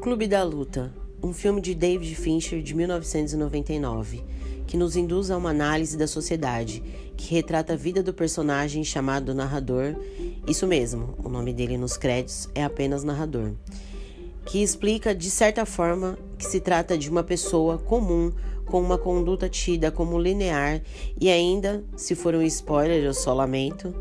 Clube da Luta, um filme de David Fincher de 1999, que nos induz a uma análise da sociedade, que retrata a vida do personagem chamado narrador. Isso mesmo, o nome dele nos créditos é apenas narrador. Que explica de certa forma que se trata de uma pessoa comum com uma conduta tida como linear e ainda, se for um spoiler, eu só lamento,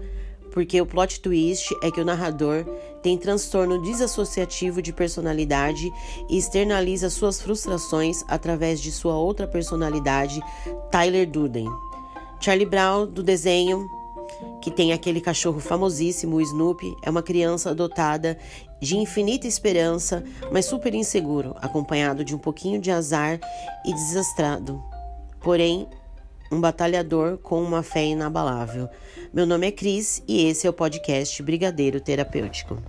porque o plot twist é que o narrador tem transtorno desassociativo de personalidade e externaliza suas frustrações através de sua outra personalidade, Tyler Durden. Charlie Brown, do desenho, que tem aquele cachorro famosíssimo, o Snoopy, é uma criança dotada de infinita esperança, mas super inseguro, acompanhado de um pouquinho de azar e desastrado. Porém, um batalhador com uma fé inabalável. Meu nome é Cris e esse é o podcast Brigadeiro Terapêutico.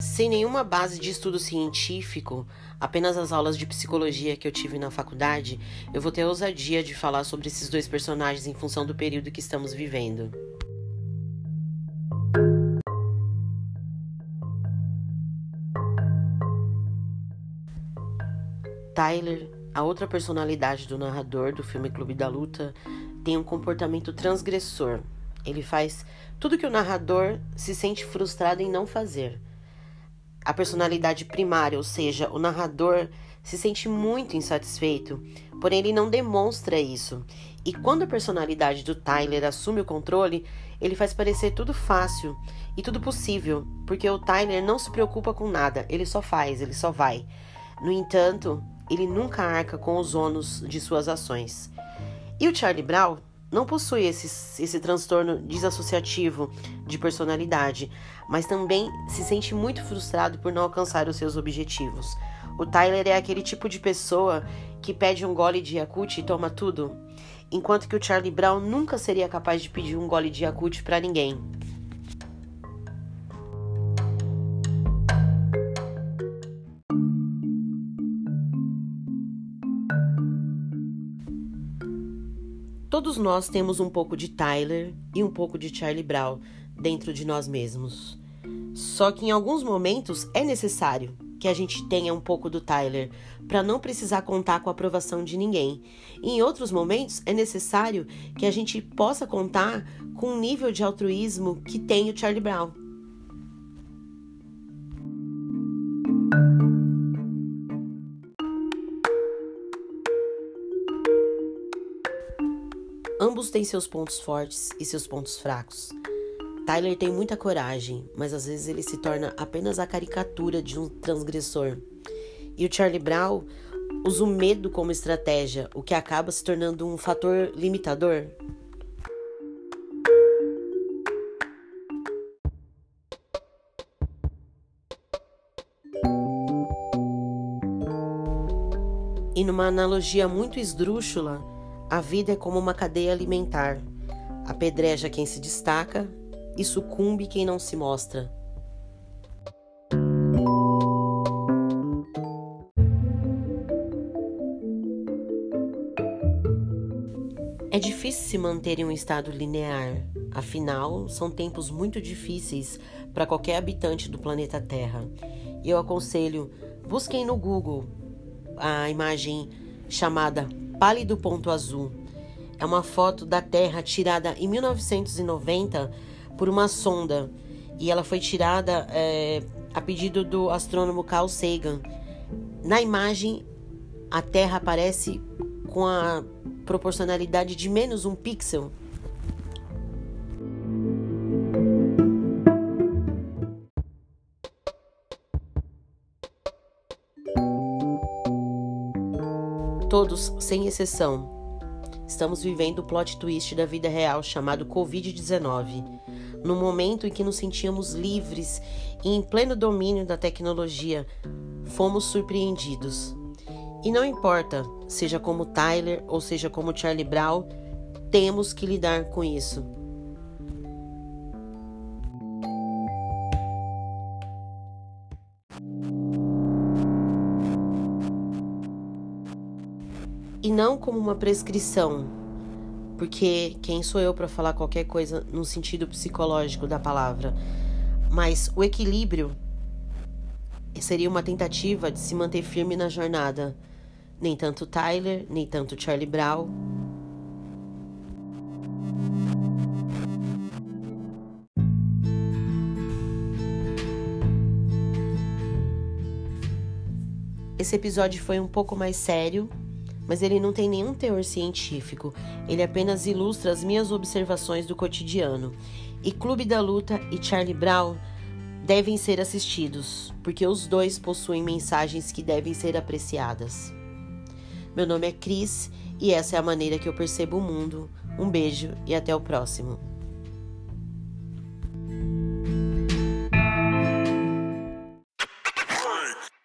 Sem nenhuma base de estudo científico, apenas as aulas de psicologia que eu tive na faculdade, eu vou ter a ousadia de falar sobre esses dois personagens em função do período que estamos vivendo. Tyler, a outra personalidade do narrador do filme Clube da Luta, tem um comportamento transgressor. Ele faz tudo que o narrador se sente frustrado em não fazer. A personalidade primária, ou seja, o narrador, se sente muito insatisfeito, porém ele não demonstra isso. E quando a personalidade do Tyler assume o controle, ele faz parecer tudo fácil e tudo possível, porque o Tyler não se preocupa com nada, ele só faz, ele só vai. No entanto, ele nunca arca com os ônus de suas ações. E o Charlie Brown não possui esse, esse transtorno desassociativo de personalidade, mas também se sente muito frustrado por não alcançar os seus objetivos. O Tyler é aquele tipo de pessoa que pede um gole de Yakult e toma tudo, enquanto que o Charlie Brown nunca seria capaz de pedir um gole de Yakult para ninguém. Todos nós temos um pouco de Tyler e um pouco de Charlie Brown dentro de nós mesmos. Só que em alguns momentos é necessário que a gente tenha um pouco do Tyler para não precisar contar com a aprovação de ninguém. E em outros momentos é necessário que a gente possa contar com um nível de altruísmo que tem o Charlie Brown. Ambos têm seus pontos fortes e seus pontos fracos. Tyler tem muita coragem, mas às vezes ele se torna apenas a caricatura de um transgressor. E o Charlie Brown usa o medo como estratégia, o que acaba se tornando um fator limitador. E numa analogia muito esdrúxula, a vida é como uma cadeia alimentar. Apedreja quem se destaca e sucumbe quem não se mostra. É difícil se manter em um estado linear, afinal, são tempos muito difíceis para qualquer habitante do planeta Terra. Eu aconselho, busquem no Google a imagem chamada pálido ponto azul. É uma foto da Terra tirada em 1990 por uma sonda e ela foi tirada é, a pedido do astrônomo Carl Sagan. Na imagem, a Terra aparece com a proporcionalidade de menos um pixel. Todos, sem exceção, estamos vivendo o plot twist da vida real chamado Covid-19, no momento em que nos sentíamos livres e em pleno domínio da tecnologia, fomos surpreendidos. E não importa, seja como Tyler ou seja como Charlie Brown, temos que lidar com isso. E não como uma prescrição, porque quem sou eu para falar qualquer coisa no sentido psicológico da palavra? Mas o equilíbrio seria uma tentativa de se manter firme na jornada. Nem tanto Tyler, nem tanto Charlie Brown. Esse episódio foi um pouco mais sério, mas ele não tem nenhum teor científico. Ele apenas ilustra as minhas observações do cotidiano. E Clube da Luta e Charlie Brown devem ser assistidos, porque os dois possuem mensagens que devem ser apreciadas. Meu nome é Cris e essa é a maneira que eu percebo o mundo. Um beijo e até o próximo.